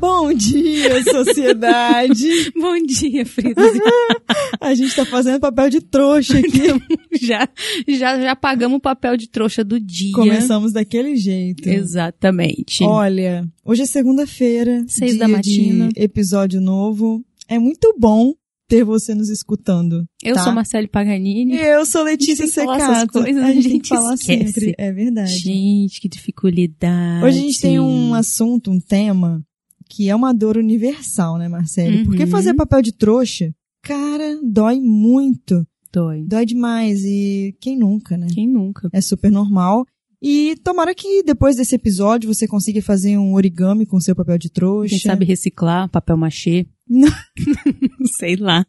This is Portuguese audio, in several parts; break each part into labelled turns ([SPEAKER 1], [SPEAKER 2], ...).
[SPEAKER 1] Bom dia, sociedade!
[SPEAKER 2] Bom dia, Frida.
[SPEAKER 1] A gente tá fazendo papel de trouxa aqui.
[SPEAKER 2] já, já, já pagamos o papel de trouxa do dia.
[SPEAKER 1] Começamos daquele jeito.
[SPEAKER 2] Exatamente.
[SPEAKER 1] Olha, hoje é segunda-feira.
[SPEAKER 2] Seis da matina.
[SPEAKER 1] Episódio novo. É muito bom ter você nos escutando.
[SPEAKER 2] Eu
[SPEAKER 1] tá?
[SPEAKER 2] sou Marcele Paganini.
[SPEAKER 1] E eu sou Letícia
[SPEAKER 2] A gente tem
[SPEAKER 1] Secato.
[SPEAKER 2] coisas,
[SPEAKER 1] a
[SPEAKER 2] a
[SPEAKER 1] gente tem
[SPEAKER 2] gente
[SPEAKER 1] que falar
[SPEAKER 2] esquece.
[SPEAKER 1] sempre. É verdade.
[SPEAKER 2] Gente, que dificuldade.
[SPEAKER 1] Hoje a gente tem um assunto, um tema, que é uma dor universal, né, Marcele?
[SPEAKER 2] Uhum.
[SPEAKER 1] Porque fazer papel de trouxa, cara, dói muito.
[SPEAKER 2] Dói.
[SPEAKER 1] Dói demais. E quem nunca, né?
[SPEAKER 2] Quem nunca?
[SPEAKER 1] É super normal. E tomara que depois desse episódio você consiga fazer um origami com seu papel de trouxa.
[SPEAKER 2] Quem sabe reciclar papel machê?
[SPEAKER 1] Não.
[SPEAKER 2] Sei lá.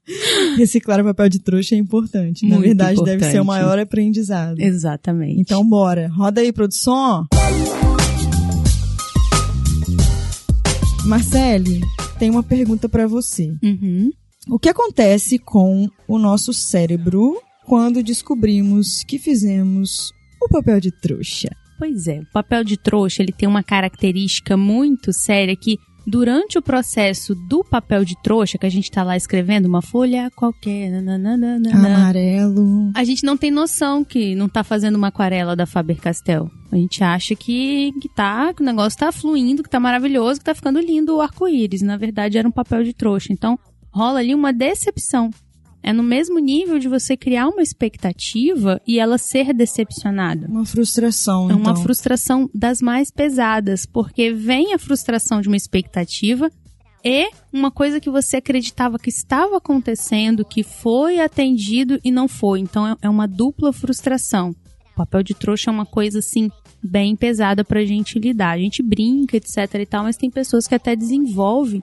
[SPEAKER 1] Reciclar o papel de trouxa é importante. Na
[SPEAKER 2] Muito
[SPEAKER 1] verdade, deve ser o
[SPEAKER 2] importante.
[SPEAKER 1] maior aprendizado.
[SPEAKER 2] Exatamente.
[SPEAKER 1] Então, bora. Roda aí, produção. Marcele, tem uma pergunta pra você.
[SPEAKER 2] Uhum.
[SPEAKER 1] O que acontece com o nosso cérebro quando descobrimos que fizemos o papel de trouxa?
[SPEAKER 2] Pois é, o papel de trouxa ele tem uma característica muito séria que durante o processo do papel de trouxa, que a gente tá lá escrevendo uma folha qualquer, nananana,
[SPEAKER 1] Amarelo.
[SPEAKER 2] a gente não tem noção que não tá fazendo uma aquarela da Faber-Castell. A gente acha que, que tá, que o negócio tá fluindo, que tá maravilhoso, que tá ficando lindo o arco-íris. Na verdade, era um papel de trouxa. Então, rola ali uma decepção. É no mesmo nível de você criar uma expectativa e ela ser decepcionada.
[SPEAKER 1] Uma frustração,
[SPEAKER 2] É uma
[SPEAKER 1] então.
[SPEAKER 2] frustração das mais pesadas, porque vem a frustração de uma expectativa e uma coisa que você acreditava que estava acontecendo, que foi atendido e não foi. Então é- é uma dupla frustração. O papel de trouxa é uma coisa assim bem pesada pra gente lidar. A gente brinca, etc e tal, mas tem pessoas que até desenvolvem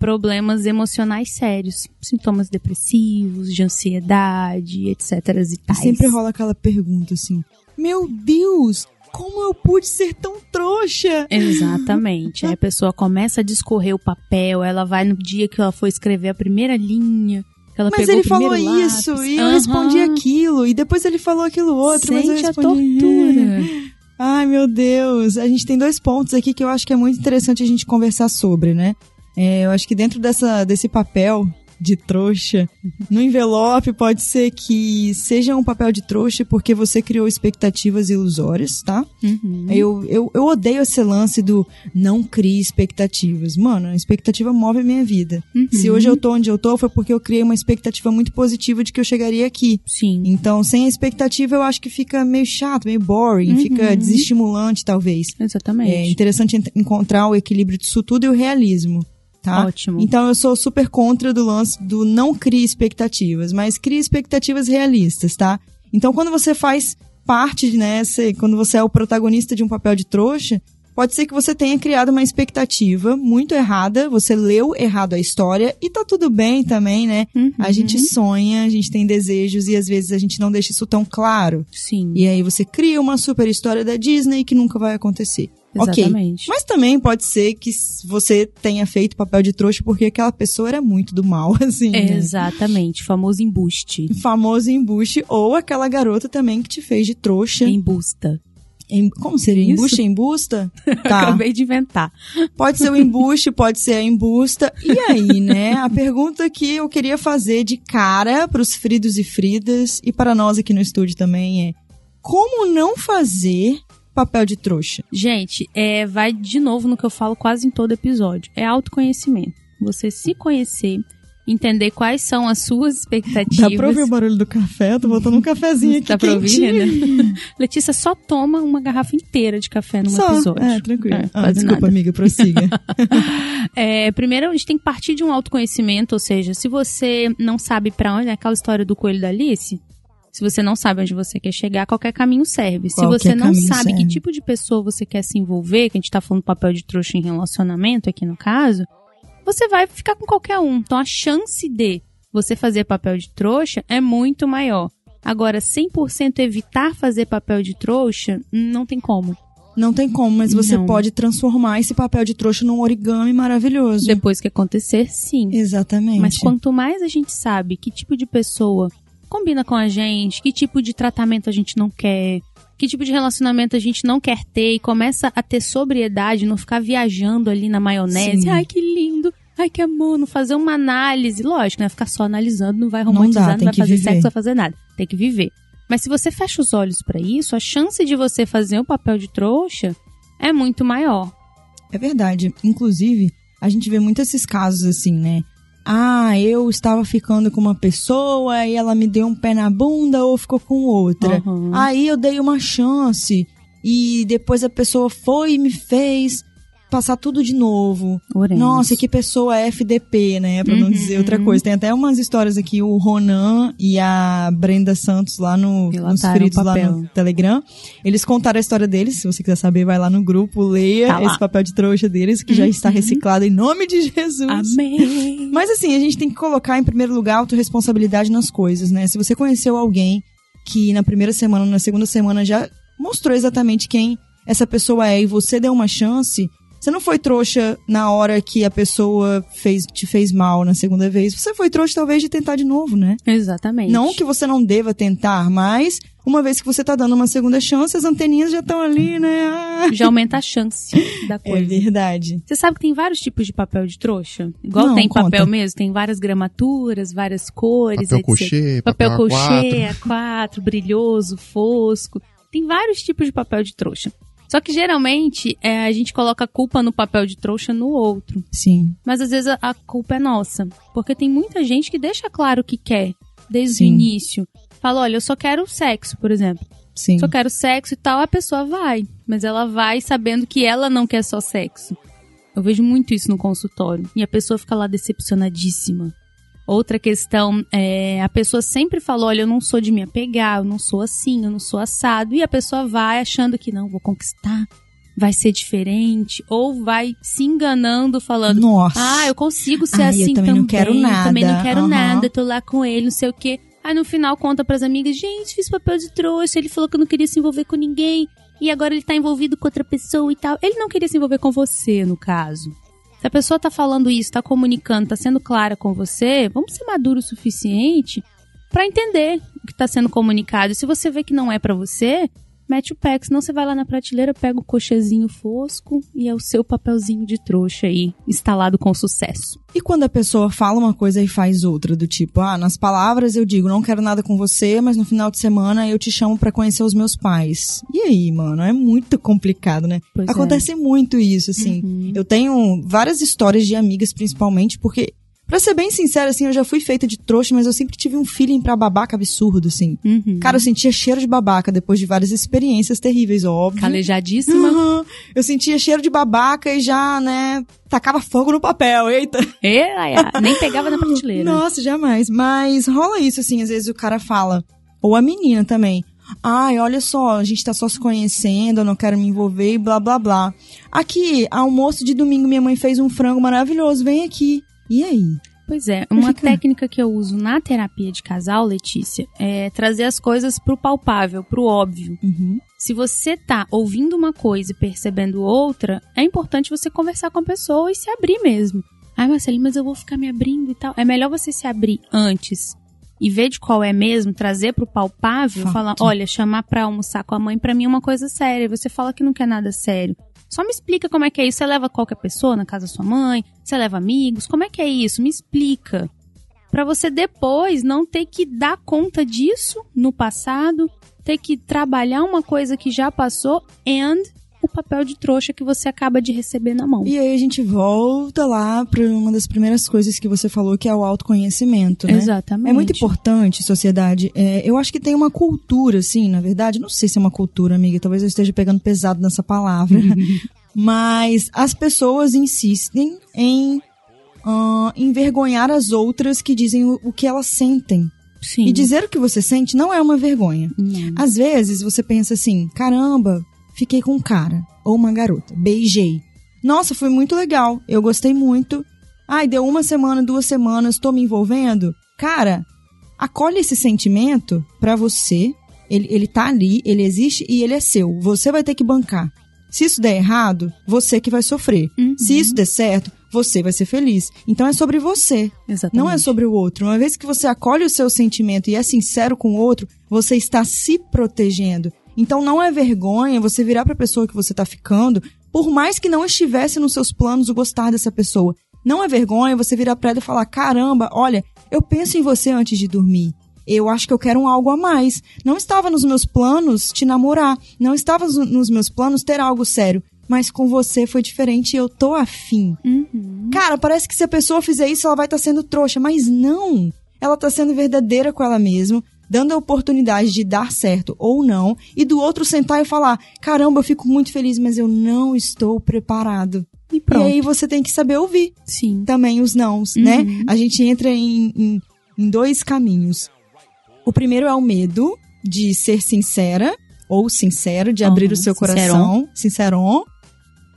[SPEAKER 2] problemas emocionais sérios, sintomas depressivos, de ansiedade, etc e tais.
[SPEAKER 1] sempre rola aquela pergunta assim: Meu Deus, como eu pude ser tão trouxa?
[SPEAKER 2] Exatamente. Aí a pessoa começa a discorrer o papel, ela vai no dia que ela foi escrever a primeira linha, ela
[SPEAKER 1] Mas ele falou
[SPEAKER 2] lápis.
[SPEAKER 1] isso e eu
[SPEAKER 2] Aham.
[SPEAKER 1] respondi aquilo, e depois ele falou aquilo outro, mas eu
[SPEAKER 2] Sente a
[SPEAKER 1] respondi.
[SPEAKER 2] tortura.
[SPEAKER 1] Ai, meu Deus. A gente tem dois pontos aqui que eu acho que é muito interessante a gente conversar sobre, né? É, eu acho que dentro dessa, desse papel de trouxa, no envelope pode ser que seja um papel de trouxa porque você criou expectativas ilusórias, tá?
[SPEAKER 2] Uhum.
[SPEAKER 1] Eu, eu, eu odeio esse lance do não crie expectativas. Mano, a expectativa move a minha vida.
[SPEAKER 2] Uhum.
[SPEAKER 1] Se hoje eu tô onde eu tô, foi porque eu criei uma expectativa muito positiva de que eu chegaria aqui.
[SPEAKER 2] Sim.
[SPEAKER 1] Então, sem a expectativa, eu acho que fica meio chato, meio boring,
[SPEAKER 2] Uhum.
[SPEAKER 1] fica desestimulante, talvez.
[SPEAKER 2] Exatamente.
[SPEAKER 1] É interessante encontrar o equilíbrio disso tudo e o realismo, tá?
[SPEAKER 2] Ótimo.
[SPEAKER 1] Então, eu sou super contra do lance do não crie expectativas, mas crie expectativas realistas, tá? Então, quando você faz parte, né, você- quando você é o protagonista de um papel de trouxa, pode ser que você tenha criado uma expectativa muito errada, você leu errado a história e tá tudo bem também, né?
[SPEAKER 2] Uhum.
[SPEAKER 1] A gente sonha, a gente tem desejos e às vezes a gente não deixa isso tão claro.
[SPEAKER 2] Sim.
[SPEAKER 1] E aí você cria uma super história da Disney que nunca vai acontecer. Ok.
[SPEAKER 2] Exatamente.
[SPEAKER 1] Mas também pode ser que você tenha feito papel de trouxa porque aquela pessoa era muito do mal, assim. né?
[SPEAKER 2] Exatamente. Famoso embuste.
[SPEAKER 1] Famoso embuste, ou aquela garota também que te fez de trouxa.
[SPEAKER 2] Embusta.
[SPEAKER 1] Em- como seria?
[SPEAKER 2] Isso.
[SPEAKER 1] Embuste, embusta? Tá.
[SPEAKER 2] Acabei de inventar.
[SPEAKER 1] Pode ser o embuste, pode ser a embusta. E aí, né? A pergunta que eu queria fazer de cara pros fridos e fridas e para nós aqui no estúdio também é: como não fazer papel de trouxa?
[SPEAKER 2] Gente, é, vai de novo no que eu falo quase em todo episódio. É autoconhecimento. Você se conhecer, entender quais são as suas expectativas.
[SPEAKER 1] Dá pra ouvir o barulho do café? Eu tô botando um cafezinho aqui
[SPEAKER 2] Dá pra ouvir? Letícia só toma uma garrafa inteira de café num
[SPEAKER 1] Só.
[SPEAKER 2] episódio.
[SPEAKER 1] É, tranquilo.
[SPEAKER 2] É,
[SPEAKER 1] ah, desculpa,
[SPEAKER 2] nada.
[SPEAKER 1] amiga, prossiga.
[SPEAKER 2] É, primeiro, a gente tem que partir de um autoconhecimento, ou seja, se você não sabe pra onde, é aquela história do coelho da Alice, se você não sabe onde você quer chegar, qualquer caminho serve. se
[SPEAKER 1] Qualquer
[SPEAKER 2] você não sabe que
[SPEAKER 1] serve.
[SPEAKER 2] tipo de pessoa você quer se envolver, que a gente tá falando papel de trouxa em relacionamento aqui no caso, você vai ficar com qualquer um. Então a chance de você fazer papel de trouxa é muito maior. Agora, 100% evitar fazer papel de trouxa, não tem como.
[SPEAKER 1] Não tem como, mas você
[SPEAKER 2] Não.
[SPEAKER 1] pode transformar esse papel de trouxa num origami maravilhoso.
[SPEAKER 2] Depois que acontecer, sim.
[SPEAKER 1] Exatamente.
[SPEAKER 2] Mas quanto mais a gente sabe que tipo de pessoa combina com a gente, que tipo de tratamento a gente não quer, que tipo de relacionamento a gente não quer ter e começa a ter sobriedade, não ficar viajando ali na maionese.
[SPEAKER 1] Sim.
[SPEAKER 2] Ai, que Ai, que amor, não fazer uma análise. Lógico, né? Ficar só analisando não vai romantizar, não,
[SPEAKER 1] dá,
[SPEAKER 2] não vai fazer
[SPEAKER 1] viver.
[SPEAKER 2] sexo, não vai fazer nada. Tem que viver. Mas se você fecha os olhos para isso, a chance de você fazer o um papel de trouxa é muito maior.
[SPEAKER 1] É verdade. Inclusive, a gente vê muitos esses casos assim, né? Ah, eu estava ficando com uma pessoa e ela me deu um pé na bunda ou ficou com outra.
[SPEAKER 2] Uhum.
[SPEAKER 1] Aí eu dei uma chance e depois a pessoa foi e me fez passar tudo de novo.
[SPEAKER 2] Oremos.
[SPEAKER 1] Nossa, que pessoa FDP, né? Pra não
[SPEAKER 2] Uhum.
[SPEAKER 1] dizer outra coisa. Tem até umas histórias aqui, o Ronan e a Brenda Santos lá no, nos
[SPEAKER 2] Relataram o
[SPEAKER 1] lá no Telegram. Eles contaram a história deles. Se você quiser saber, vai lá no grupo, leia
[SPEAKER 2] Tá
[SPEAKER 1] esse papel de trouxa deles, que já está reciclado em nome de Jesus.
[SPEAKER 2] Amém.
[SPEAKER 1] Mas assim, a gente tem que colocar em primeiro lugar a autorresponsabilidade nas coisas, né? Se você conheceu alguém que na primeira semana, na segunda semana já mostrou exatamente quem essa pessoa é e você deu uma chance, você não foi trouxa na hora que a pessoa fez, te fez mal na segunda vez. Você foi trouxa talvez de tentar de novo, né?
[SPEAKER 2] Exatamente.
[SPEAKER 1] Não que você não deva tentar, mas uma vez que você tá dando uma segunda chance, as anteninhas já estão ali, né? Ah,
[SPEAKER 2] Já aumenta a chance da
[SPEAKER 1] é
[SPEAKER 2] coisa.
[SPEAKER 1] verdade.
[SPEAKER 2] Você sabe que tem vários tipos de papel de trouxa? Igual
[SPEAKER 1] Não,
[SPEAKER 2] tem
[SPEAKER 1] conta.
[SPEAKER 2] papel mesmo, tem várias gramaturas, várias cores,
[SPEAKER 3] Papel
[SPEAKER 2] etc.
[SPEAKER 3] cochê,
[SPEAKER 2] papel
[SPEAKER 3] papel
[SPEAKER 2] cochê,
[SPEAKER 3] A4.
[SPEAKER 2] A4, brilhoso, fosco. Tem vários tipos de papel de trouxa. Só que geralmente é, a gente coloca a culpa no papel de trouxa no outro.
[SPEAKER 1] Sim.
[SPEAKER 2] Mas às vezes a, a culpa é nossa. Porque tem muita gente que deixa claro o que quer desde
[SPEAKER 1] Sim.
[SPEAKER 2] o início. Fala, olha, eu só quero sexo, por exemplo.
[SPEAKER 1] Sim.
[SPEAKER 2] Só quero sexo e tal, a pessoa vai. Mas ela vai sabendo que ela não quer só sexo. Eu vejo muito isso no consultório. E a pessoa fica lá decepcionadíssima. Outra questão é a pessoa sempre falou: olha, eu não sou de me apegar, eu não sou assim, eu não sou assado. E a pessoa vai achando que não, vou conquistar, vai ser diferente. Ou vai se enganando, falando:
[SPEAKER 1] Nossa.
[SPEAKER 2] ah, eu consigo ser
[SPEAKER 1] Ai, eu
[SPEAKER 2] assim
[SPEAKER 1] também não quero nada.
[SPEAKER 2] Também não quero
[SPEAKER 1] Aham.
[SPEAKER 2] nada, tô lá com ele, não sei o quê. Aí no final conta pras amigas, gente, fiz papel de trouxa, ele falou que eu não queria se envolver com ninguém, e agora ele tá envolvido com outra pessoa e tal. Ele não queria se envolver com você, no caso. Se a pessoa tá falando isso, tá comunicando, tá sendo clara com você, vamos ser maduro o suficiente pra entender o que tá sendo comunicado. Se você vê que não é pra você, mete o pé, que senão você vai lá na prateleira, pega o cochezinho fosco e é o seu papelzinho de trouxa aí, instalado com sucesso.
[SPEAKER 1] E quando a pessoa fala uma coisa e faz outra, do tipo, ah, nas palavras eu digo, não quero nada com você, mas no final de semana eu te chamo pra conhecer os meus pais. E aí, mano, é muito complicado, né?
[SPEAKER 2] Pois é.
[SPEAKER 1] Acontece muito isso, assim.
[SPEAKER 2] Uhum.
[SPEAKER 1] Eu tenho várias histórias de amigas, principalmente, porque, pra ser bem sincera, assim, eu já fui feita de trouxa, mas eu sempre tive um feeling pra babaca absurdo, assim.
[SPEAKER 2] Uhum.
[SPEAKER 1] Cara, eu sentia cheiro de babaca depois de várias experiências terríveis, óbvio.
[SPEAKER 2] Calejadíssima.
[SPEAKER 1] Uhum. Eu sentia cheiro de babaca e já, né, tacava fogo no papel, eita.
[SPEAKER 2] Ai, nem pegava na prateleira.
[SPEAKER 1] Nossa, jamais. Mas rola isso, assim, às vezes o cara fala, ou a menina também. Ai, olha só, a gente tá só se conhecendo, eu não quero me envolver e blá blá blá. Aqui, almoço de domingo, minha mãe fez um frango maravilhoso, vem aqui. E aí?
[SPEAKER 2] Pois é, uma
[SPEAKER 1] fica-
[SPEAKER 2] técnica que eu uso na terapia de casal, Letícia, é trazer as coisas pro palpável, pro óbvio.
[SPEAKER 1] Uhum.
[SPEAKER 2] Se você tá ouvindo uma coisa e percebendo outra, é importante você conversar com a pessoa e se abrir mesmo. Ai, Marcelinho, mas eu vou ficar me abrindo e tal. É melhor você se abrir antes e ver de qual é mesmo, trazer pro palpável,
[SPEAKER 1] Fato.
[SPEAKER 2] falar, olha, chamar pra almoçar com a mãe pra mim é uma coisa séria. Você fala que não quer nada sério. Só me explica como é que é isso. Você leva qualquer pessoa na casa da sua mãe? Você leva amigos? Como é que é isso? Me explica. Pra você depois não ter que dar conta disso no passado, ter que trabalhar uma coisa que já passou and papel de trouxa que você acaba de receber na mão.
[SPEAKER 1] E aí a gente volta lá pra uma das primeiras coisas que você falou, que é o autoconhecimento, né?
[SPEAKER 2] Exatamente.
[SPEAKER 1] É muito importante, sociedade. É, eu acho que tem uma cultura, assim, na verdade. Não sei se é uma cultura, amiga. Talvez eu esteja pegando pesado nessa palavra. Mas as pessoas insistem em ah, envergonhar as outras que dizem o, o que elas sentem.
[SPEAKER 2] Sim.
[SPEAKER 1] E dizer o que você sente não é uma vergonha.
[SPEAKER 2] Não.
[SPEAKER 1] Às vezes você pensa assim: caramba, fiquei com um cara ou uma garota, beijei. Nossa, foi muito legal, eu gostei muito. Ai, deu uma semana, duas semanas, tô me envolvendo. Cara, acolhe esse sentimento pra você. Ele, ele tá ali, ele existe e ele é seu. Você vai ter que bancar. Se isso der errado, você que vai sofrer.
[SPEAKER 2] Uhum.
[SPEAKER 1] Se isso der certo, você vai ser feliz. Então é sobre você.
[SPEAKER 2] Exatamente.
[SPEAKER 1] Não é sobre o outro. Uma vez que você acolhe o seu sentimento e é sincero com o outro, você está se protegendo. Então não é vergonha você virar para a pessoa que você está ficando, por mais que não estivesse nos seus planos o gostar dessa pessoa. Não é vergonha você virar pra ela e falar: caramba, olha, eu penso em você antes de dormir. Eu acho que eu quero um algo a mais. Não estava nos meus planos te namorar. Não estava nos meus planos ter algo sério. Mas com você foi diferente e eu tô afim.
[SPEAKER 2] Uhum.
[SPEAKER 1] Cara, parece que se a pessoa fizer isso, ela vai estar sendo trouxa. Mas não. Ela tá sendo verdadeira com ela mesma, dando a oportunidade de dar certo ou não, e do outro sentar e falar: caramba, eu fico muito feliz, mas eu não estou preparado.
[SPEAKER 2] E
[SPEAKER 1] E
[SPEAKER 2] pronto.
[SPEAKER 1] aí você tem que saber ouvir
[SPEAKER 2] Sim.
[SPEAKER 1] também os nãos,
[SPEAKER 2] Uhum.
[SPEAKER 1] né? A gente entra em, em, em dois caminhos. O primeiro é o medo de ser sincera, ou sincero, de abrir
[SPEAKER 2] Uhum,
[SPEAKER 1] o seu
[SPEAKER 2] sinceron.
[SPEAKER 1] coração, sinceron.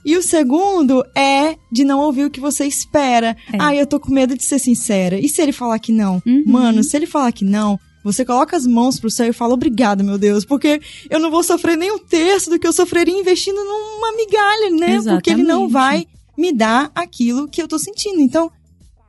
[SPEAKER 1] E o segundo é de não ouvir o que você espera.
[SPEAKER 2] É.
[SPEAKER 1] Ah, eu tô com medo de ser sincera. E se ele falar que não?
[SPEAKER 2] Uhum.
[SPEAKER 1] Mano, se ele falar que não, você coloca as mãos pro céu e fala obrigado, meu Deus, porque eu não vou sofrer nem um terço do que eu sofreria investindo numa migalha, né? Porque ele não
[SPEAKER 2] Exatamente.
[SPEAKER 1] vai me dar aquilo que eu tô sentindo. Então,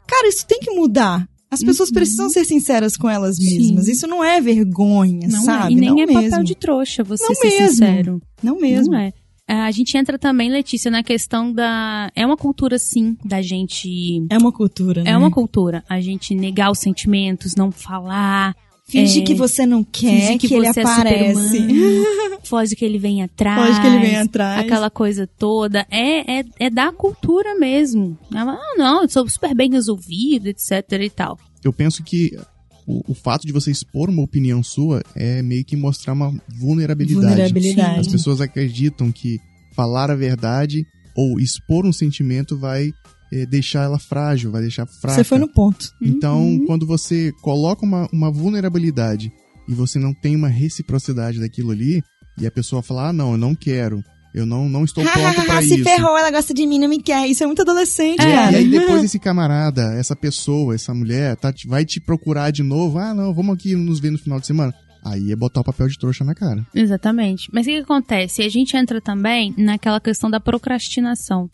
[SPEAKER 1] cara, isso tem que mudar. As pessoas precisam ser sinceras com elas
[SPEAKER 2] Uhum. Sim.
[SPEAKER 1] mesmas. Isso não é vergonha,
[SPEAKER 2] Não
[SPEAKER 1] sabe?
[SPEAKER 2] é. E nem
[SPEAKER 1] não
[SPEAKER 2] é
[SPEAKER 1] mesmo.
[SPEAKER 2] papel de trouxa você
[SPEAKER 1] Não
[SPEAKER 2] ser
[SPEAKER 1] mesmo.
[SPEAKER 2] sincero.
[SPEAKER 1] Não mesmo.
[SPEAKER 2] Não é. Ah, A gente entra também, Letícia, na questão da. É uma cultura, sim, da gente.
[SPEAKER 1] É uma cultura, né?
[SPEAKER 2] É uma cultura. A gente negar os sentimentos, não falar.
[SPEAKER 1] Finge
[SPEAKER 2] é,
[SPEAKER 1] que você não quer que,
[SPEAKER 2] que
[SPEAKER 1] ele
[SPEAKER 2] você é
[SPEAKER 1] aparece.
[SPEAKER 2] Superman. Foge que ele vem atrás.
[SPEAKER 1] Foge que ele vem atrás.
[SPEAKER 2] Aquela coisa toda. É, é, é da cultura mesmo. Ah, não, eu sou super bem resolvido, etc e tal.
[SPEAKER 3] Eu penso que o, o fato de você expor uma opinião sua é meio que mostrar uma vulnerabilidade.
[SPEAKER 1] Vulnerabilidade.
[SPEAKER 3] As pessoas acreditam que falar a verdade ou expor um sentimento vai eh, deixar ela frágil, vai deixar fraca.
[SPEAKER 1] Você foi no ponto.
[SPEAKER 3] Então,
[SPEAKER 2] Uhum.
[SPEAKER 3] quando você coloca uma, uma vulnerabilidade e você não tem uma reciprocidade daquilo ali, e a pessoa fala, ah, não, eu não quero, eu não, não estou pronto pra
[SPEAKER 1] Se
[SPEAKER 3] isso.
[SPEAKER 1] ferrou, ela gosta de mim, não me quer. Isso é muito adolescente,
[SPEAKER 2] É,
[SPEAKER 3] E
[SPEAKER 1] cara.
[SPEAKER 3] aí depois esse camarada, essa pessoa, essa mulher, tá, vai te procurar de novo. Ah, não, vamos aqui nos ver no final de semana. Aí é botar o papel de trouxa na cara.
[SPEAKER 2] Exatamente. Mas o que, que acontece? A gente entra também naquela questão da procrastinação.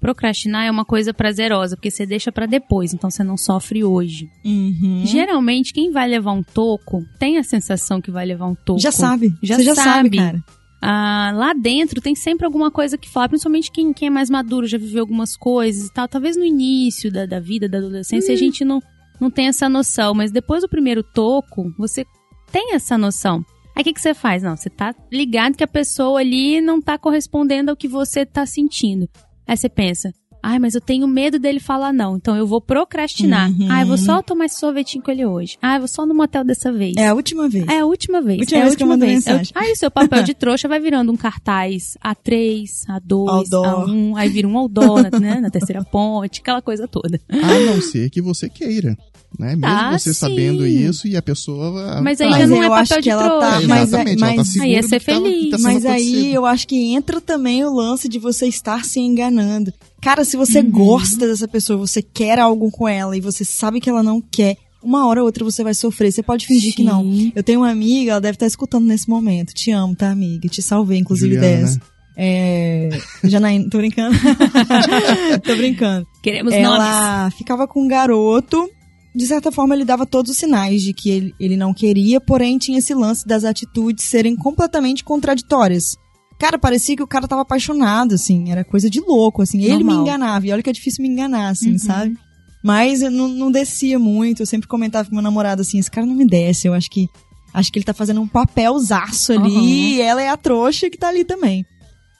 [SPEAKER 2] Procrastinar é uma coisa prazerosa, porque você deixa pra depois, então você não sofre hoje.
[SPEAKER 1] Uhum.
[SPEAKER 2] Geralmente, quem vai levar um toco tem a sensação que vai levar um toco.
[SPEAKER 1] Já sabe.
[SPEAKER 2] Já
[SPEAKER 1] Você já sabe,
[SPEAKER 2] sabe.
[SPEAKER 1] cara.
[SPEAKER 2] Ah, lá dentro tem sempre alguma coisa que fala, principalmente quem, quem é mais maduro, já viveu algumas coisas e tal. Talvez no início da, da vida, da adolescência, a gente não, não tem essa noção, mas depois do primeiro toco, você tem essa noção. Aí o que, que você faz? Não, você tá ligado que a pessoa ali não tá correspondendo ao que você tá sentindo. Aí você pensa, ai, mas eu tenho medo dele falar não, então eu vou procrastinar.
[SPEAKER 1] Uhum.
[SPEAKER 2] Ah, eu vou só tomar esse sorvetinho com ele hoje. Ah, eu vou só no motel dessa vez.
[SPEAKER 1] É a última vez.
[SPEAKER 2] É a última vez.
[SPEAKER 1] Última
[SPEAKER 2] é a
[SPEAKER 1] vez que eu
[SPEAKER 2] última vez. É
[SPEAKER 1] mensagem.
[SPEAKER 2] Aí o seu papel de trouxa vai virando um cartaz A3, A2,
[SPEAKER 1] Outdoor.
[SPEAKER 2] A1, aí vira um outdoor, né, na terceira ponte, aquela coisa toda.
[SPEAKER 3] A não ser que você queira. Né? Mesmo
[SPEAKER 2] Ah,
[SPEAKER 3] você
[SPEAKER 2] sim.
[SPEAKER 3] sabendo isso e a pessoa.
[SPEAKER 2] Mas
[SPEAKER 3] tá,
[SPEAKER 2] aí
[SPEAKER 1] Mas
[SPEAKER 2] já não
[SPEAKER 1] eu
[SPEAKER 2] é
[SPEAKER 1] acho
[SPEAKER 2] papel
[SPEAKER 1] que
[SPEAKER 2] de
[SPEAKER 1] ela tá-.
[SPEAKER 3] É,
[SPEAKER 1] mas-
[SPEAKER 3] exatamente, ela tá
[SPEAKER 1] mas-
[SPEAKER 2] Aí ia
[SPEAKER 3] do
[SPEAKER 2] ser
[SPEAKER 3] que tá-
[SPEAKER 2] feliz.
[SPEAKER 3] tá
[SPEAKER 1] Mas aí eu acho que entra também o lance de você estar se enganando. Cara, se você
[SPEAKER 2] Uhum.
[SPEAKER 1] gosta dessa pessoa, você quer algo com ela e você sabe que ela não quer, uma hora ou outra você vai sofrer. Você pode fingir que não.
[SPEAKER 2] Sim.
[SPEAKER 1] Eu tenho uma amiga, ela deve estar escutando nesse momento. Te amo, tá, amiga? Te salvei, inclusive,
[SPEAKER 3] Juliana,
[SPEAKER 1] dessa.
[SPEAKER 3] né?
[SPEAKER 1] É. Janaína, tô brincando. tô brincando.
[SPEAKER 2] Queremos nomes.
[SPEAKER 1] Ela ficava com um garoto. De certa forma, ele dava todos os sinais de que ele, ele não queria, porém tinha esse lance das atitudes serem completamente contraditórias. Cara, parecia que o cara tava apaixonado, assim, era coisa de louco, assim. Ele me
[SPEAKER 2] Normal.
[SPEAKER 1] enganava, e olha que é difícil me enganar, assim,
[SPEAKER 2] Uhum.
[SPEAKER 1] sabe? Mas eu não, não descia muito, eu sempre comentava com meu namorado assim, esse cara não me desce, eu acho que acho que ele tá fazendo um papelzaço ali,
[SPEAKER 2] Uhum.
[SPEAKER 1] e ela é a trouxa que tá ali também.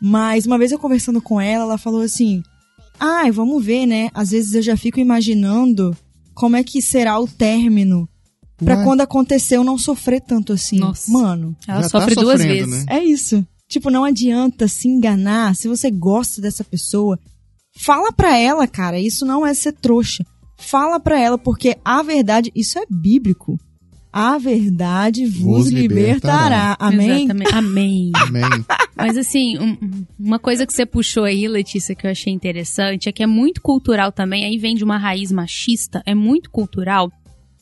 [SPEAKER 1] Mas uma vez eu conversando com ela, ela falou assim: "Ai, vamos ver, né? Às vezes eu já fico imaginando como é que será o término pra
[SPEAKER 3] Ué,
[SPEAKER 1] quando acontecer eu não sofrer tanto assim".
[SPEAKER 2] Nossa.
[SPEAKER 1] Mano,
[SPEAKER 2] Ela
[SPEAKER 3] tá
[SPEAKER 2] sofre duas
[SPEAKER 3] sofrendo,
[SPEAKER 2] vezes.
[SPEAKER 3] né?
[SPEAKER 1] é isso. Tipo, não adianta se enganar. Se você gosta dessa pessoa, fala pra ela, cara. Isso não é ser trouxa. Fala pra ela, porque a verdade, isso é bíblico. A verdade vos,
[SPEAKER 3] Vos
[SPEAKER 1] libertará.
[SPEAKER 3] libertará.
[SPEAKER 1] Amém?
[SPEAKER 2] Exatamente. Amém.
[SPEAKER 3] Amém.
[SPEAKER 2] Mas assim, um- um- uma coisa que você puxou aí, Letícia, que eu achei interessante, é que é muito cultural também, aí vem de uma raiz machista, é muito cultural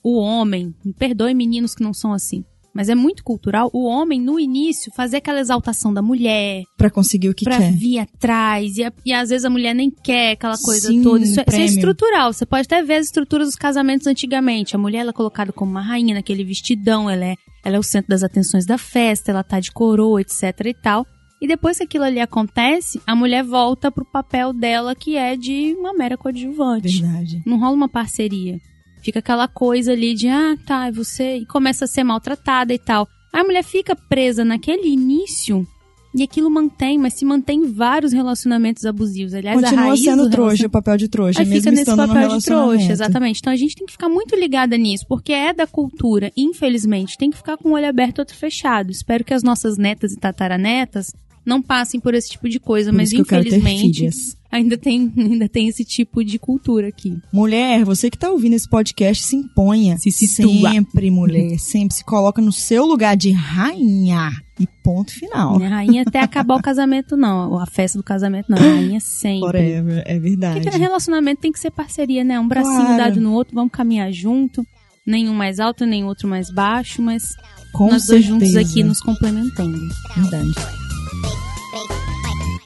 [SPEAKER 2] o homem, me perdoe meninos que não são assim, mas é muito cultural o homem, no início, fazer aquela exaltação da mulher,
[SPEAKER 1] Pra conseguir o que
[SPEAKER 2] pra
[SPEAKER 1] quer.
[SPEAKER 2] vir atrás, e, e às vezes a mulher nem quer aquela coisa
[SPEAKER 1] Sim,
[SPEAKER 2] toda. Isso é, isso é estrutural. Você pode até ver as estruturas dos casamentos antigamente. A mulher ela é colocada como uma rainha naquele vestidão, ela é, ela é o centro das atenções da festa, ela tá de coroa, etc e tal. E depois que aquilo ali acontece, a mulher volta pro papel dela que é de uma mera coadjuvante.
[SPEAKER 1] Verdade.
[SPEAKER 2] Não rola uma parceria. Fica aquela coisa ali de, ah, tá, é você. E começa a ser maltratada e tal. Aí a mulher fica presa naquele início e aquilo mantém, mas se mantém vários relacionamentos abusivos. Aliás, a
[SPEAKER 1] Continua
[SPEAKER 2] raiz
[SPEAKER 1] sendo
[SPEAKER 2] do
[SPEAKER 1] trouxa, o papel de trouxa,
[SPEAKER 2] Aí
[SPEAKER 1] mesmo
[SPEAKER 2] fica nesse papel de trouxa, exatamente. Então a gente tem que ficar muito ligada nisso, porque é da cultura, infelizmente. Tem que ficar com o olho aberto e outro fechado. Espero que as nossas netas e tataranetas não passem por esse tipo de coisa,
[SPEAKER 1] Por
[SPEAKER 2] mas infelizmente ainda tem, ainda tem esse tipo de cultura aqui.
[SPEAKER 1] Mulher, você que tá ouvindo esse podcast, se imponha.
[SPEAKER 2] Se situa.
[SPEAKER 1] Sempre, mulher. Sempre se coloca no seu lugar de rainha. E ponto final.
[SPEAKER 2] Minha rainha até acabar o casamento, não. A festa do casamento, não. A rainha sempre.
[SPEAKER 1] Forever, é verdade.
[SPEAKER 2] Porque relacionamento tem que ser parceria, né? Um bracinho
[SPEAKER 1] Claro.
[SPEAKER 2] dado no outro, vamos caminhar junto. Nenhum mais alto, nem outro mais baixo, mas
[SPEAKER 1] Com
[SPEAKER 2] nós dois juntos
[SPEAKER 1] certeza.
[SPEAKER 2] aqui nos complementando.
[SPEAKER 1] Verdade.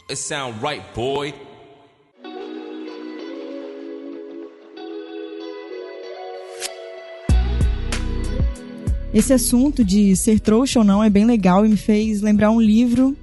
[SPEAKER 4] It sound right, boy.
[SPEAKER 1] Esse assunto de ser trouxa ou não é bem legal e me fez lembrar um livro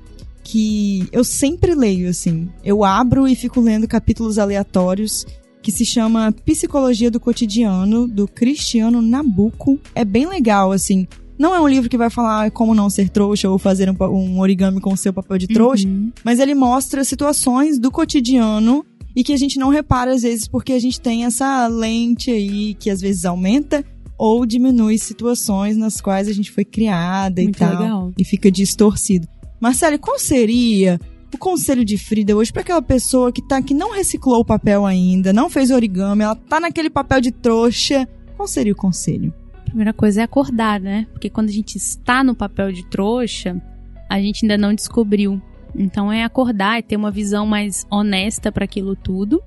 [SPEAKER 1] que eu sempre leio, assim. Eu abro e fico lendo capítulos aleatórios que se chama Psicologia do Cotidiano, do Cristiano Nabuco. É bem legal, assim. Não é um livro que vai falar como não ser trouxa ou fazer um, um origami com o seu papel de trouxa,
[SPEAKER 2] Uhum.
[SPEAKER 1] mas ele mostra situações do cotidiano e que a gente não repara às vezes porque a gente tem essa lente aí que às vezes aumenta ou diminui situações nas quais a gente foi criada
[SPEAKER 2] Muito
[SPEAKER 1] e tal
[SPEAKER 2] legal.
[SPEAKER 1] e fica distorcido. Marcelo, qual seria o conselho de Frida hoje para aquela pessoa que tá que não reciclou o papel ainda, não fez origami, ela tá naquele papel de trouxa? Qual seria o conselho?
[SPEAKER 2] Primeira coisa é acordar, né? Porque quando a gente está no papel de trouxa, a gente ainda não descobriu. Então é acordar e ter uma visão mais honesta para aquilo tudo.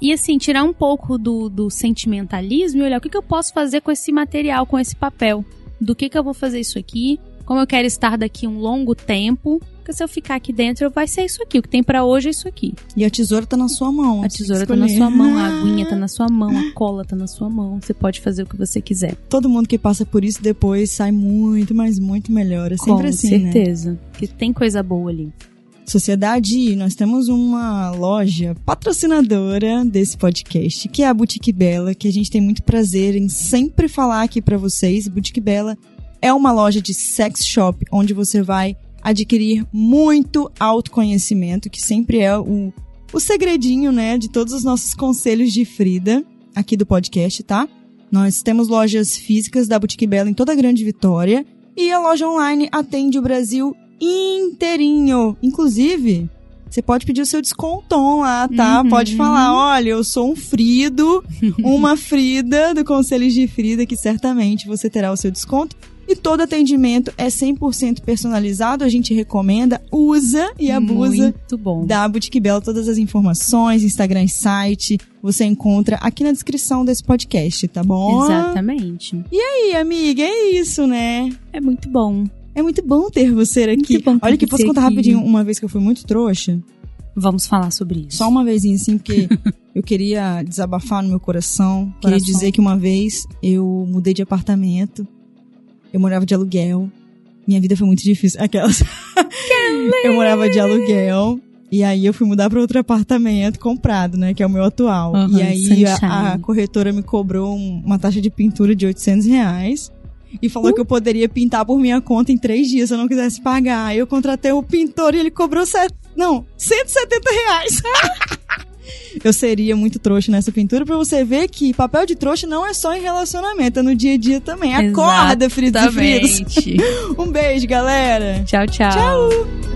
[SPEAKER 2] E assim, tirar um pouco do, do sentimentalismo e olhar o que, que eu posso fazer com esse material, com esse papel. Do que, que eu vou fazer isso aqui, como eu quero estar daqui um longo tempo. Porque se eu ficar aqui dentro, vai ser isso aqui. O que tem pra hoje é isso aqui.
[SPEAKER 1] E a tesoura tá na sua mão.
[SPEAKER 2] A tesoura tá na sua mão, a aguinha tá na sua mão, a cola tá na sua mão. Você pode fazer o que você quiser.
[SPEAKER 1] Todo mundo que passa por isso depois sai muito, mas muito melhor. É sempre
[SPEAKER 2] Com
[SPEAKER 1] assim, né?
[SPEAKER 2] certeza. Que tem coisa boa ali.
[SPEAKER 1] Sociedade, nós temos uma loja patrocinadora desse podcast, que é a Boutique Bela, que a gente tem muito prazer em sempre falar aqui pra vocês. Boutique Bela é uma loja de sex shop onde você vai adquirir muito autoconhecimento, que sempre é o, o segredinho, né, de todos os nossos conselhos de Frida aqui do podcast, tá? Nós temos lojas físicas da Boutique Bela em toda a Grande Vitória e a loja online atende o Brasil inteirinho. Inclusive, você pode pedir o seu descontom lá, tá?
[SPEAKER 2] Uhum.
[SPEAKER 1] Pode falar, olha, eu sou um Frido, uma Frida do Conselhos de Frida, que certamente você terá o seu desconto. E todo atendimento é 100% personalizado, a gente recomenda, usa e abusa
[SPEAKER 2] Muito bom.
[SPEAKER 1] da Boutique Bela. Todas as informações, Instagram e site, você encontra aqui na descrição desse podcast, tá bom?
[SPEAKER 2] Exatamente.
[SPEAKER 1] E aí, amiga, é isso, né?
[SPEAKER 2] É muito bom.
[SPEAKER 1] É muito bom ter você aqui.
[SPEAKER 2] Muito bom ter
[SPEAKER 1] Olha que posso contar
[SPEAKER 2] aqui.
[SPEAKER 1] rapidinho uma vez que eu fui muito trouxa.
[SPEAKER 2] Vamos falar sobre isso.
[SPEAKER 1] Só uma vezinha assim, porque eu queria desabafar no meu coração. Queria
[SPEAKER 2] Coração.
[SPEAKER 1] dizer que uma vez eu mudei de apartamento. Eu morava de aluguel. Minha vida foi muito difícil. Aquelas. eu morava de aluguel. E aí eu fui mudar para outro apartamento comprado, né? Que é o meu atual.
[SPEAKER 2] Uhum,
[SPEAKER 1] e aí a, a corretora me cobrou um- uma taxa de pintura de 800 reais. E falou que eu poderia pintar por minha conta em três dias se eu não quisesse pagar. Aí eu contratei o pintor e ele cobrou set... não, 170 reais. eu seria muito trouxa nessa pintura pra você ver que papel de trouxa não é só em relacionamento, é no dia a dia também. Acorda, fritos e fritos. Um beijo, galera.
[SPEAKER 2] tchau, tchau.
[SPEAKER 1] Tchau.